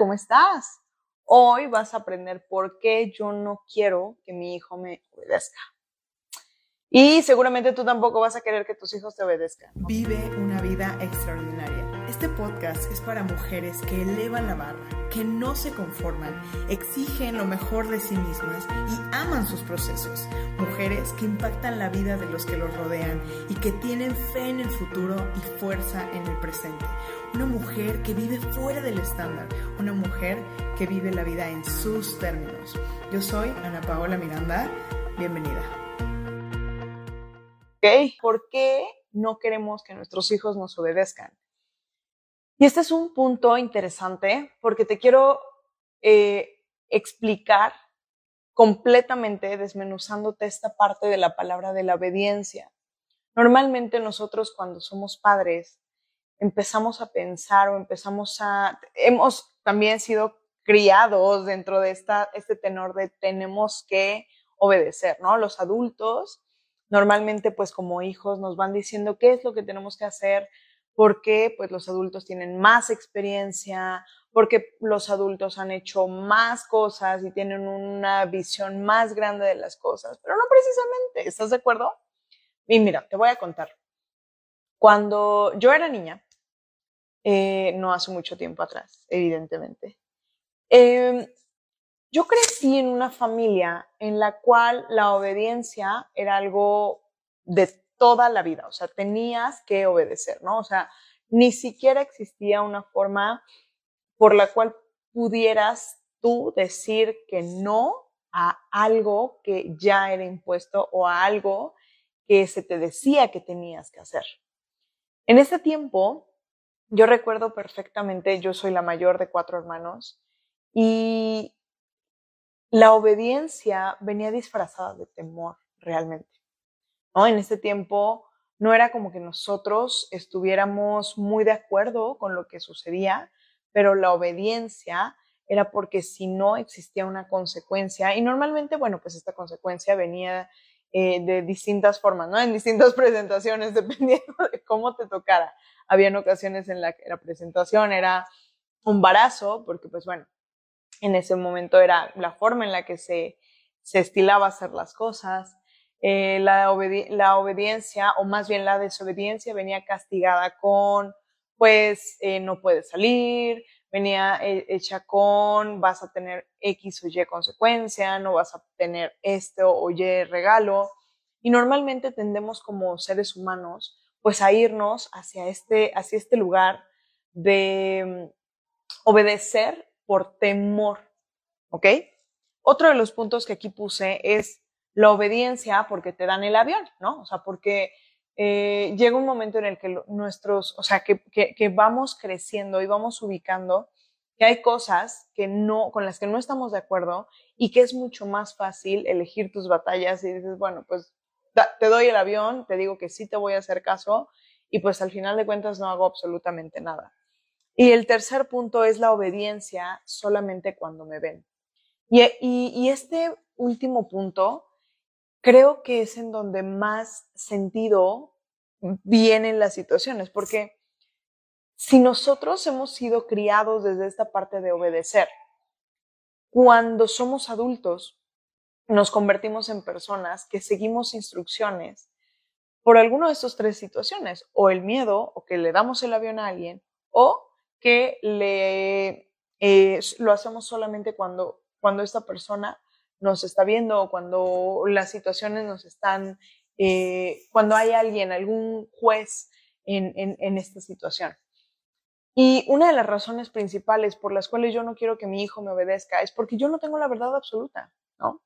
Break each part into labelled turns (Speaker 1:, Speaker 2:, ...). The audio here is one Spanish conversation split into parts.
Speaker 1: ¿Cómo estás? Hoy vas a aprender por qué yo no quiero que mi hijo me obedezca. Y seguramente tú tampoco vas a querer que tus hijos te obedezcan.
Speaker 2: Vive una vida extraordinaria. Este podcast es para mujeres que elevan la barra, que no se conforman, exigen lo mejor de sí mismas y aman sus procesos. Mujeres que impactan la vida de los que los rodean y que tienen fe en el futuro y fuerza en el presente. Una mujer que vive fuera del estándar, una mujer que vive la vida en sus términos. Yo soy Ana Paola Miranda, bienvenida.
Speaker 1: ¿Ok? ¿Por qué no queremos que nuestros hijos nos obedezcan? Y este es un punto interesante porque te quiero eh, explicar completamente desmenuzándote esta parte de la palabra de la obediencia. Normalmente nosotros cuando somos padres empezamos a pensar o empezamos a, hemos también sido criados dentro de esta, este tenor de tenemos que obedecer, ¿no? Los adultos normalmente pues como hijos nos van diciendo qué es lo que tenemos que hacer, porque pues los adultos tienen más experiencia, porque los adultos han hecho más cosas y tienen una visión más grande de las cosas, pero no precisamente, ¿estás de acuerdo? Y mira, te voy a contar. Cuando yo era niña, eh, no hace mucho tiempo atrás, evidentemente, em, yo crecí en una familia en la cual la obediencia era algo de toda la vida, o sea, tenías que obedecer, ¿no? O sea, ni siquiera existía una forma por la cual pudieras tú decir que no a algo que ya era impuesto o a algo que se te decía que tenías que hacer. En ese tiempo, yo recuerdo perfectamente, yo soy la mayor de cuatro hermanos y la obediencia venía disfrazada de temor realmente. ¿No? En ese tiempo no era como que nosotros estuviéramos muy de acuerdo con lo que sucedía, pero la obediencia era porque si no existía una consecuencia, y normalmente, bueno, pues esta consecuencia venía eh, de distintas formas, ¿no? En distintas presentaciones, dependiendo de cómo te tocara. Habían ocasiones en la que la presentación era un embarazo, porque pues bueno, en ese momento era la forma en la que se, se estilaba hacer las cosas. Eh, la, obediencia, o más bien la desobediencia, venía castigada con, pues, eh, no puedes salir, venía eh, hecha con, vas a tener X o Y consecuencia, no vas a tener esto o Y regalo. Y normalmente tendemos como seres humanos, pues, a irnos hacia este, hacia este lugar de mm, obedecer por temor, ¿ok? Otro de los puntos que aquí puse es la obediencia porque te dan el avión, ¿no? O sea, porque eh, llega un momento en el que nuestros, o sea, que, que, vamos creciendo y vamos ubicando que hay cosas que no, con las que no estamos de acuerdo y que es mucho más fácil elegir tus batallas y dices, bueno, pues te doy el avión, te digo que sí te voy a hacer caso y pues al final de cuentas no hago absolutamente nada. Y el tercer punto es la obediencia solamente cuando me ven. Y, y, y este último punto creo que es en donde más sentido vienen las situaciones, porque si nosotros hemos sido criados desde esta parte de obedecer, cuando somos adultos, nos convertimos en personas que seguimos instrucciones por alguna de estas tres situaciones, o el miedo, o que le damos el avión a alguien, o que le, eh, lo hacemos solamente cuando, cuando esta persona nos está viendo cuando las situaciones nos están, eh, cuando hay alguien, algún juez en, en, esta situación. Y una de las razones principales por las cuales yo no quiero que mi hijo me obedezca es porque yo no tengo la verdad absoluta, ¿no?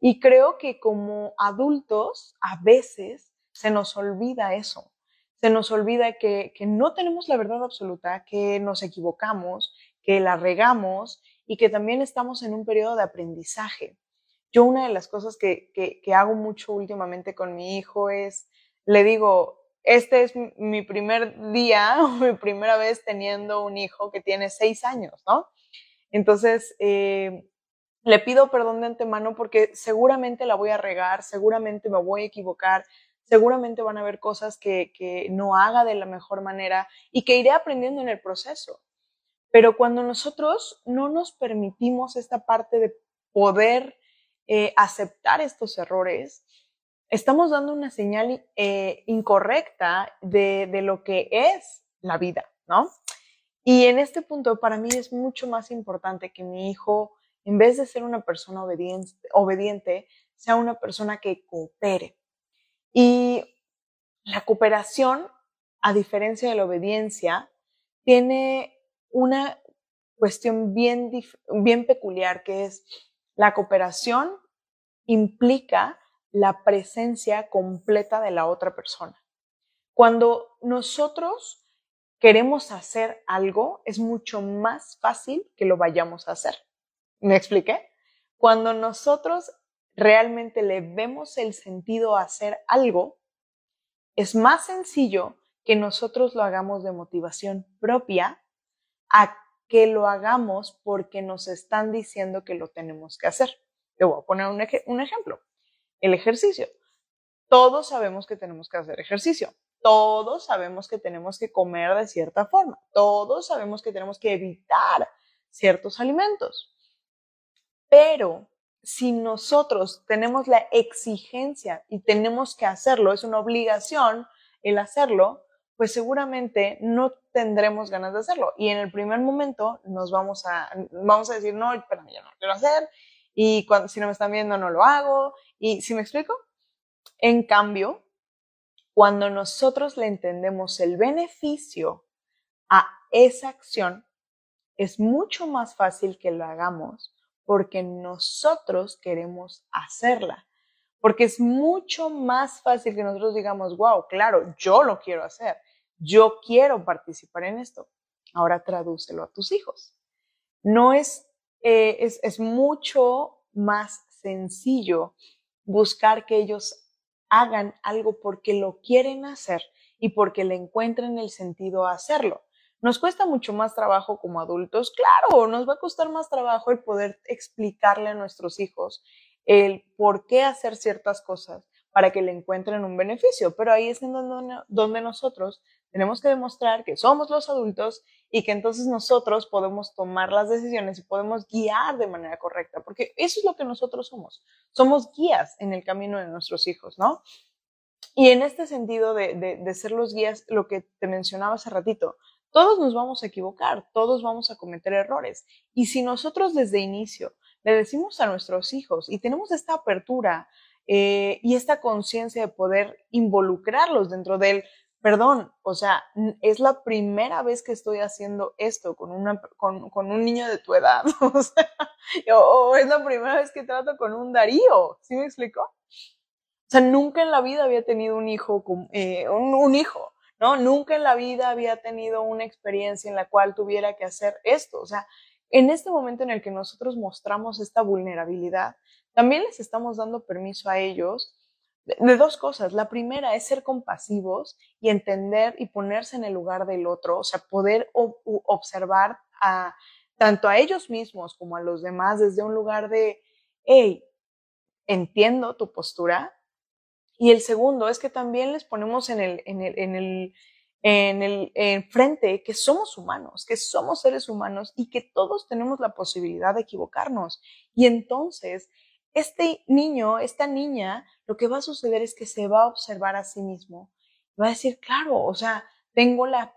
Speaker 1: Y creo que como adultos a veces se nos olvida eso, se nos olvida que, que no tenemos la verdad absoluta, que nos equivocamos, que la regamos y que también estamos en un periodo de aprendizaje. Yo una de las cosas que, que, hago mucho últimamente con mi hijo es, le digo, este es mi primer día mi primera vez teniendo un hijo que tiene seis años, ¿no? Entonces, eh, le pido perdón de antemano porque seguramente la voy a regar, seguramente me voy a equivocar, seguramente van a haber cosas que, que no haga de la mejor manera y que iré aprendiendo en el proceso. Pero cuando nosotros no nos permitimos esta parte de poder eh, aceptar estos errores, estamos dando una señal eh, incorrecta de, de lo que es la vida, ¿no? Y en este punto, para mí es mucho más importante que mi hijo, en vez de ser una persona obediente, obediente sea una persona que coopere. Y la cooperación, a diferencia de la obediencia, tiene una cuestión bien, bien peculiar, que es la cooperación implica la presencia completa de la otra persona. Cuando nosotros queremos hacer algo, es mucho más fácil que lo vayamos a hacer. ¿Me expliqué? Cuando nosotros realmente le vemos el sentido a hacer algo, es más sencillo que nosotros lo hagamos de motivación propia a que lo hagamos porque nos están diciendo que lo tenemos que hacer. Te voy a poner un, un ejemplo. El ejercicio. Todos sabemos que tenemos que hacer ejercicio. Todos sabemos que tenemos que comer de cierta forma. Todos sabemos que tenemos que evitar ciertos alimentos. Pero si nosotros tenemos la exigencia y tenemos que hacerlo, es una obligación el hacerlo, pues seguramente no tendremos ganas de hacerlo. Y en el primer momento nos vamos a, vamos a decir, no, espérame, yo no lo quiero hacer. Y cuando, si no me están viendo, no lo hago. Y si me explico? En cambio, cuando nosotros le entendemos el beneficio a esa acción, es mucho más fácil que lo hagamos porque nosotros queremos hacerla. Porque es mucho más fácil que nosotros digamos, wow, claro, yo lo quiero hacer, yo quiero participar en esto. Ahora tradúcelo a tus hijos. No es, eh, es, es mucho más sencillo buscar que ellos hagan algo porque lo quieren hacer y porque le encuentren el sentido a hacerlo. Nos cuesta mucho más trabajo como adultos, claro, nos va a costar más trabajo el poder explicarle a nuestros hijos el por qué hacer ciertas cosas para que le encuentren un beneficio, pero ahí es en donde, donde nosotros tenemos que demostrar que somos los adultos y que entonces nosotros podemos tomar las decisiones y podemos guiar de manera correcta, porque eso es lo que nosotros somos. Somos guías en el camino de nuestros hijos, ¿no? Y en este sentido de, de, ser los guías, lo que te mencionaba hace ratito, todos nos vamos a equivocar, todos vamos a cometer errores. Y si nosotros desde inicio le decimos a nuestros hijos y tenemos esta apertura eh, y esta conciencia de poder involucrarlos dentro del perdón, o sea, es la primera vez que estoy haciendo esto con, una, con, con un niño de tu edad, o, es la primera vez que trato con un Darío, ¿sí me explicó? O sea, nunca en la vida había tenido un hijo, eh, un hijo, ¿no? Nunca en la vida había tenido una experiencia en la cual tuviera que hacer esto, o sea, en este momento en el que nosotros mostramos esta vulnerabilidad, también les estamos dando permiso a ellos de dos cosas. La primera es ser compasivos y entender y ponerse en el lugar del otro, o sea, poder observar a, tanto a ellos mismos como a los demás desde un lugar de, hey, entiendo tu postura. Y el segundo es que también les ponemos en el, en el, en el, en el en frente que somos humanos, que somos seres humanos y que todos tenemos la posibilidad de equivocarnos. Y entonces este niño, esta niña, lo que va a suceder es que se va a observar a sí mismo. Va a decir, claro, o sea, tengo la,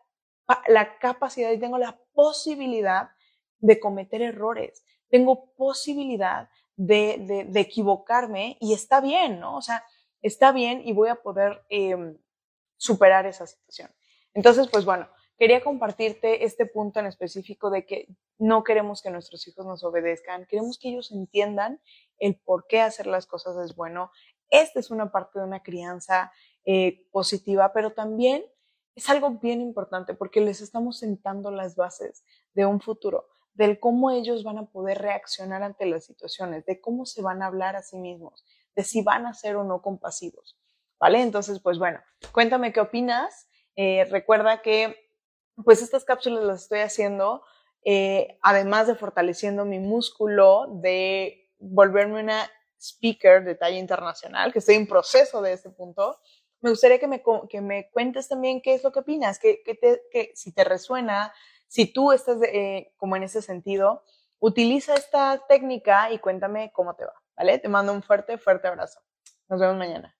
Speaker 1: la capacidad y tengo la posibilidad de cometer errores, tengo posibilidad de, de, equivocarme y está bien, ¿no? O sea, está bien y voy a poder em, superar esa situación. Entonces, pues bueno, quería compartirte este punto en específico de que no queremos que nuestros hijos nos obedezcan, queremos que ellos entiendan el por qué hacer las cosas es bueno. Esta es una parte de una crianza eh, positiva, pero también es algo bien importante porque les estamos sentando las bases de un futuro, del cómo ellos van a poder reaccionar ante las situaciones, de cómo se van a hablar a sí mismos, de si van a ser o no compasivos. ¿Vale? Entonces, pues bueno, cuéntame qué opinas. Eh, recuerda que pues estas cápsulas las estoy haciendo eh, además de fortaleciendo mi músculo de volverme una speaker de talla internacional, que estoy en proceso de este punto, me gustaría que me, que me cuentes también qué es lo que opinas, que, que, si te resuena, Si tú estás eh, como en ese sentido, utiliza esta técnica y cuéntame cómo te va, ¿vale? Te mando un fuerte, fuerte abrazo. Nos vemos mañana.